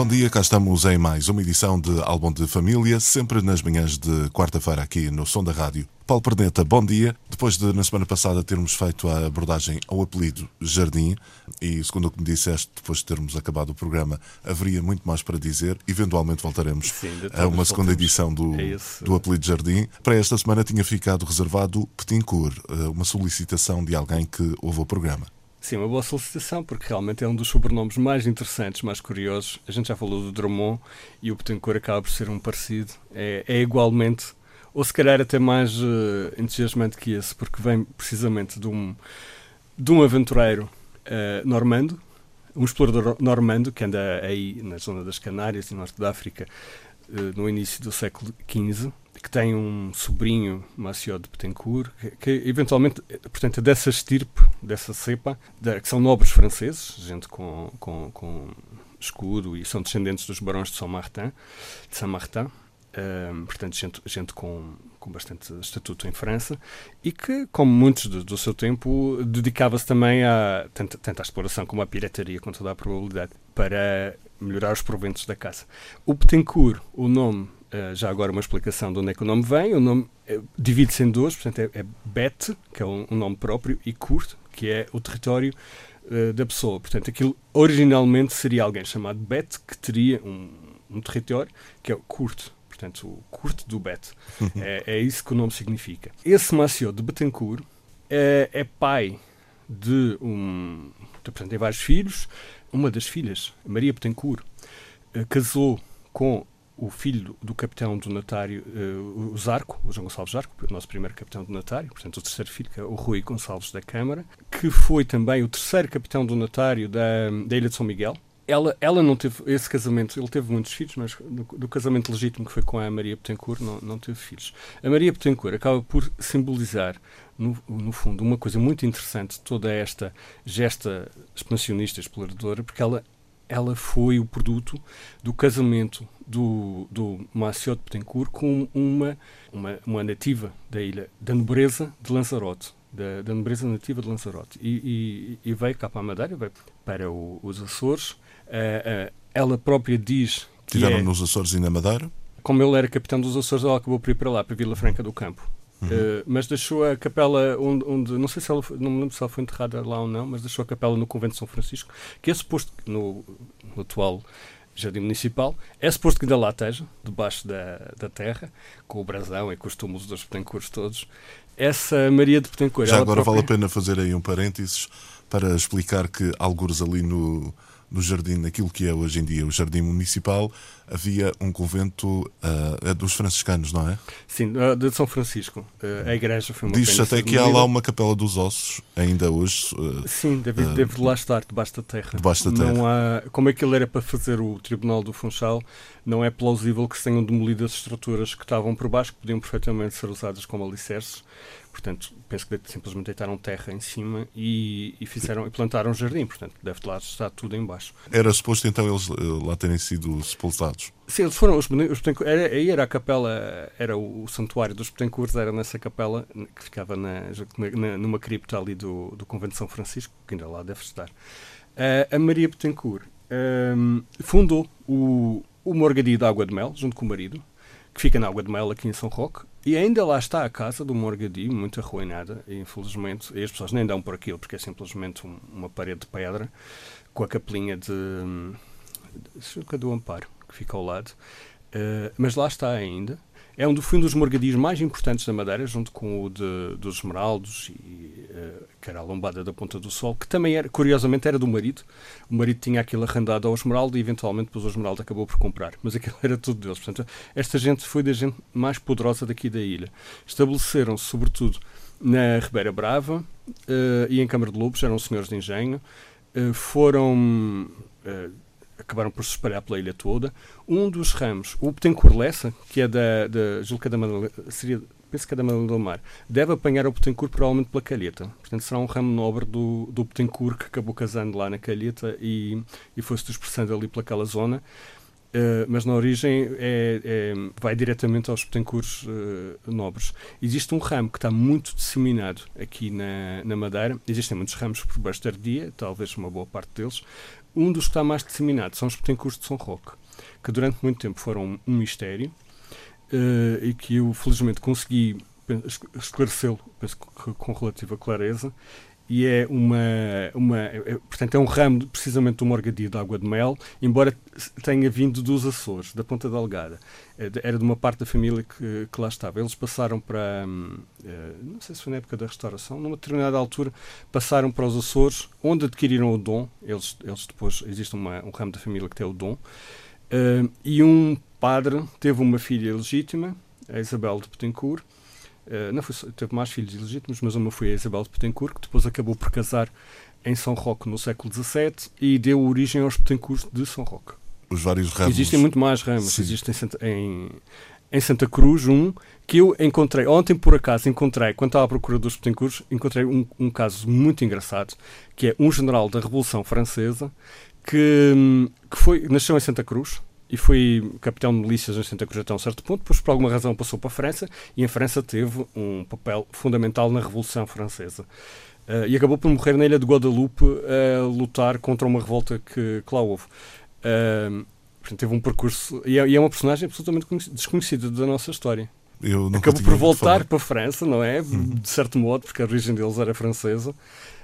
Bom dia, cá estamos em mais uma edição de Álbum de Família, sempre nas manhãs de quarta-feira aqui no Som da Rádio. Paulo Perneta, bom dia. Depois de, na semana passada, termos feito a abordagem ao apelido Jardim, e segundo o que me disseste, depois de termos acabado o programa, haveria muito mais para dizer. Eventualmente voltaremos Sim, a uma segunda edição do, é do apelido Jardim. Para esta semana tinha ficado reservado Petincourt, eh, uma solicitação de alguém que ouve o programa. Sim, uma boa solicitação, porque realmente é um dos sobrenomes mais interessantes, mais curiosos. A gente já falou do Drummond e o Betancourt acaba por ser um parecido. É, é igualmente, ou se calhar até mais uh, entusiasmante que esse, porque vem precisamente de um, de um aventureiro uh, normando, um explorador normando que anda aí na zona das Canárias, no norte da África, no início do século XV que tem um sobrinho, Maciot de Betancourt, que, que, eventualmente, portanto, é dessa estirpe, dessa cepa, que são nobres franceses, gente com, com, com escudo e são descendentes dos barões de São Martin, de Saint-Martin, um, portanto, gente, gente com, com bastante estatuto em França e que, como muitos do, do seu tempo, dedicava-se também a tanto, tanto à exploração como à pirataria, com toda a probabilidade, para melhorar os proventos da caça. O Betancourt, o nome Uh, já agora uma explicação de onde é que o nome vem. O nome uh, divide-se em dois, portanto é, é Bet, que é um, um, nome próprio, e Kurt, que é o território uh, da pessoa. Portanto, aquilo originalmente seria alguém chamado Bet, que teria um, um território, que é o Kurt. Portanto, o Kurt do Bet. é, é, isso que o nome significa. Esse Maciot de Betancourt é, é pai de um... Portanto, tem vários filhos. Uma das filhas, Maria Betancourt, casou com o filho do capitão donatário, uh, o Zarco, o João Gonçalves Zarco, o nosso primeiro capitão donatário, portanto o terceiro filho, que é o Rui Gonçalves da Câmara, que foi também o terceiro capitão donatário da, da Ilha de São Miguel. Ela, ela não teve esse casamento, ele teve muitos filhos, mas do, do casamento legítimo que foi com a Maria Betancourt não, não teve filhos. A Maria Betancourt acaba por simbolizar no, no, fundo, uma coisa muito interessante toda esta gesta expansionista, exploradora, porque ela ela foi o produto do casamento do, do Maciot de Betancourt com uma, uma, uma, nativa da ilha, da nobreza de Lanzarote, da, da nobreza nativa de Lanzarote. E, e, e, veio cá para a Madeira, veio para o, os Açores. Uh, uh, ela própria diz. Tiveram é, nos Açores e na Madeira? Como ele era capitão dos Açores, ela acabou por ir para lá, para Vila Franca do Campo. Uhum. Uh, mas deixou a capela onde, onde, não sei se ela não me lembro se ela foi enterrada lá ou não, mas deixou a capela no convento de São Francisco, que é suposto no, no atual jardim municipal, é suposto que ainda lá esteja, debaixo da, da terra, com o brasão e com os túmulos dos Betancourts todos. Essa Maria de Betancourt. Já agora própria... vale a pena fazer aí um parênteses para explicar que alguns ali no no jardim, naquilo que é hoje em dia o Jardim Municipal, havia um convento uh, dos franciscanos, não é? Sim, de São Francisco. Uh, a igreja foi uma Diz-se até que há lá uma Capela dos Ossos, ainda hoje. Uh, Sim, deve, deve lá estar, debaixo da terra. Debaixo da terra. Não há, como aquilo era para fazer o Tribunal do Funchal, não é plausível que se tenham demolido as estruturas que estavam por baixo, que podiam perfeitamente ser usadas como alicerces. Portanto, penso que simplesmente deitaram terra em cima e, e fizeram e plantaram um jardim. Portanto, deve lá estar tudo em baixo. Era suposto então eles eh, lá terem sido sepultados? Sim, eles foram. Os, os era, aí era a capela, era o, o santuário dos Betancourts, era nessa capela que ficava na, na, numa cripta ali do, do Convento de São Francisco, que ainda lá deve estar. Uh, a Maria Betancourt um, ehm, fundou o, o Morgadia de Água de Mel, junto com o marido, que fica na Água de Mel, aqui em São Roque, e ainda lá está a casa do Morgadio, muito arruinada, e infelizmente, e as pessoas nem dão por aquilo, porque é simplesmente um, uma parede de pedra com a capelinha de, de do Amparo, que fica ao lado. Uh, mas lá está ainda. É um, foi um dos morgadios mais importantes da Madeira, junto com o de, dos Esmeraldos, e, que era a lombada da Ponta do Sol, que também, era, curiosamente, era do marido. O marido tinha aquilo arrendado ao Esmeraldo e, eventualmente, depois o Esmeraldo acabou por comprar. Mas aquilo era tudo deles. Portanto, esta gente foi da gente mais poderosa daqui da ilha. Estabeleceram-se, sobretudo, na Ribeira Brava uh, e em Câmara de Lobos, eram senhores de engenho. Uh, foram acabaram por se espalhar pela ilha toda. Um dos ramos, o Betancourt Lessa, que é da, da da Madalena, seria, penso que é da Madalena do Mar, deve apanhar o Betancourt provavelmente pela Calheta. Portanto, será um ramo nobre do, do Betancourt que acabou casando lá na Calheta e, e foi-se dispersando ali pelaquela zona. Uh, mas na origem é, é, vai diretamente aos Betancourts uh, nobres. Existe um ramo que está muito disseminado aqui na, na Madeira. Existem muitos ramos por bastardia, talvez uma boa parte deles. Um dos que está mais disseminado são os Betancourts de São Roque, que durante muito tempo foram um mistério uh, e que eu felizmente consegui esclarecê-lo com relativa clareza e é uma, uma é, portanto é um ramo precisamente de uma morgadia de água de mel, embora tenha vindo dos Açores, da Ponta Delgada. É era de uma parte da família que, que lá estava. Eles passaram para, hum, eh, não sei se foi na época da restauração, numa determinada altura, passaram para os Açores, onde adquiriram o dom. Eles, eles depois, existe uma, um ramo da família que tem o dom. Uh, e um padre teve uma filha legítima, a Isabel de Betancourt, Uh, não foi, teve mais filhos ilegítimos, mas uma foi a Isabel de Betancourt, que depois acabou por casar em São Roque no século XVII e deu origem aos Betancourt de São Roque. Os vários ramos. Existem muito mais ramos. Sim. Existem em, em Santa Cruz um que eu encontrei, ontem por acaso encontrei, quando estava à procura dos Betancourt, encontrei um, um caso muito engraçado, que é um general da Revolução Francesa que, que foi, nasceu em Santa Cruz, e foi capitão de milícias em Santa Cruz até um certo ponto, depois por alguma razão passou para a França e em França teve um papel fundamental na Revolução Francesa. Uh, e acabou por morrer na ilha de Guadalupe a lutar contra uma revolta que, que lá houve. Uh, portanto, teve um percurso. E é, e é uma personagem absolutamente desconhecida da nossa história. Acabou por voltar para a França, não é? Uhum. De certo modo, porque a origem deles era francesa.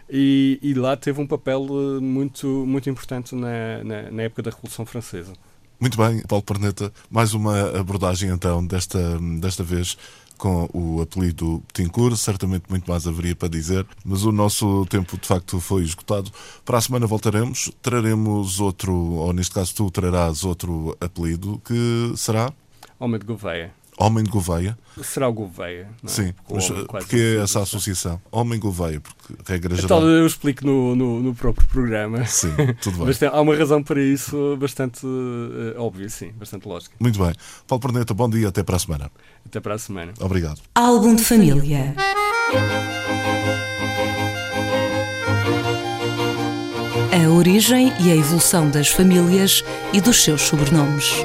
E, e lá teve um papel eh, muito, muito importante na, na, na época da Revolução Francesa. Muito bem, Paulo Perneta, mais uma abordagem então, desta, desta vez com o apelido Tincur, certamente muito mais haveria para dizer, mas o nosso tempo de facto foi esgotado. Para a semana voltaremos, traremos outro, ou neste caso tu trarás outro apelido, que será? Homem de Gouveia. Homem de Gouveia. Será o Gouveia, não é? Sim, mas porque essa associação? Homem Gouveia, porque regra geral... Então eu explico no, no, no, próprio programa. Sim, tudo bem. mas tem, há uma razão para isso bastante uh, óbvia, sim, bastante lógica. Muito bem. Paulo Perneta, bom dia, até para a semana. Até para a semana. Obrigado. Álbum de família. A origem e a evolução das famílias e dos seus sobrenomes.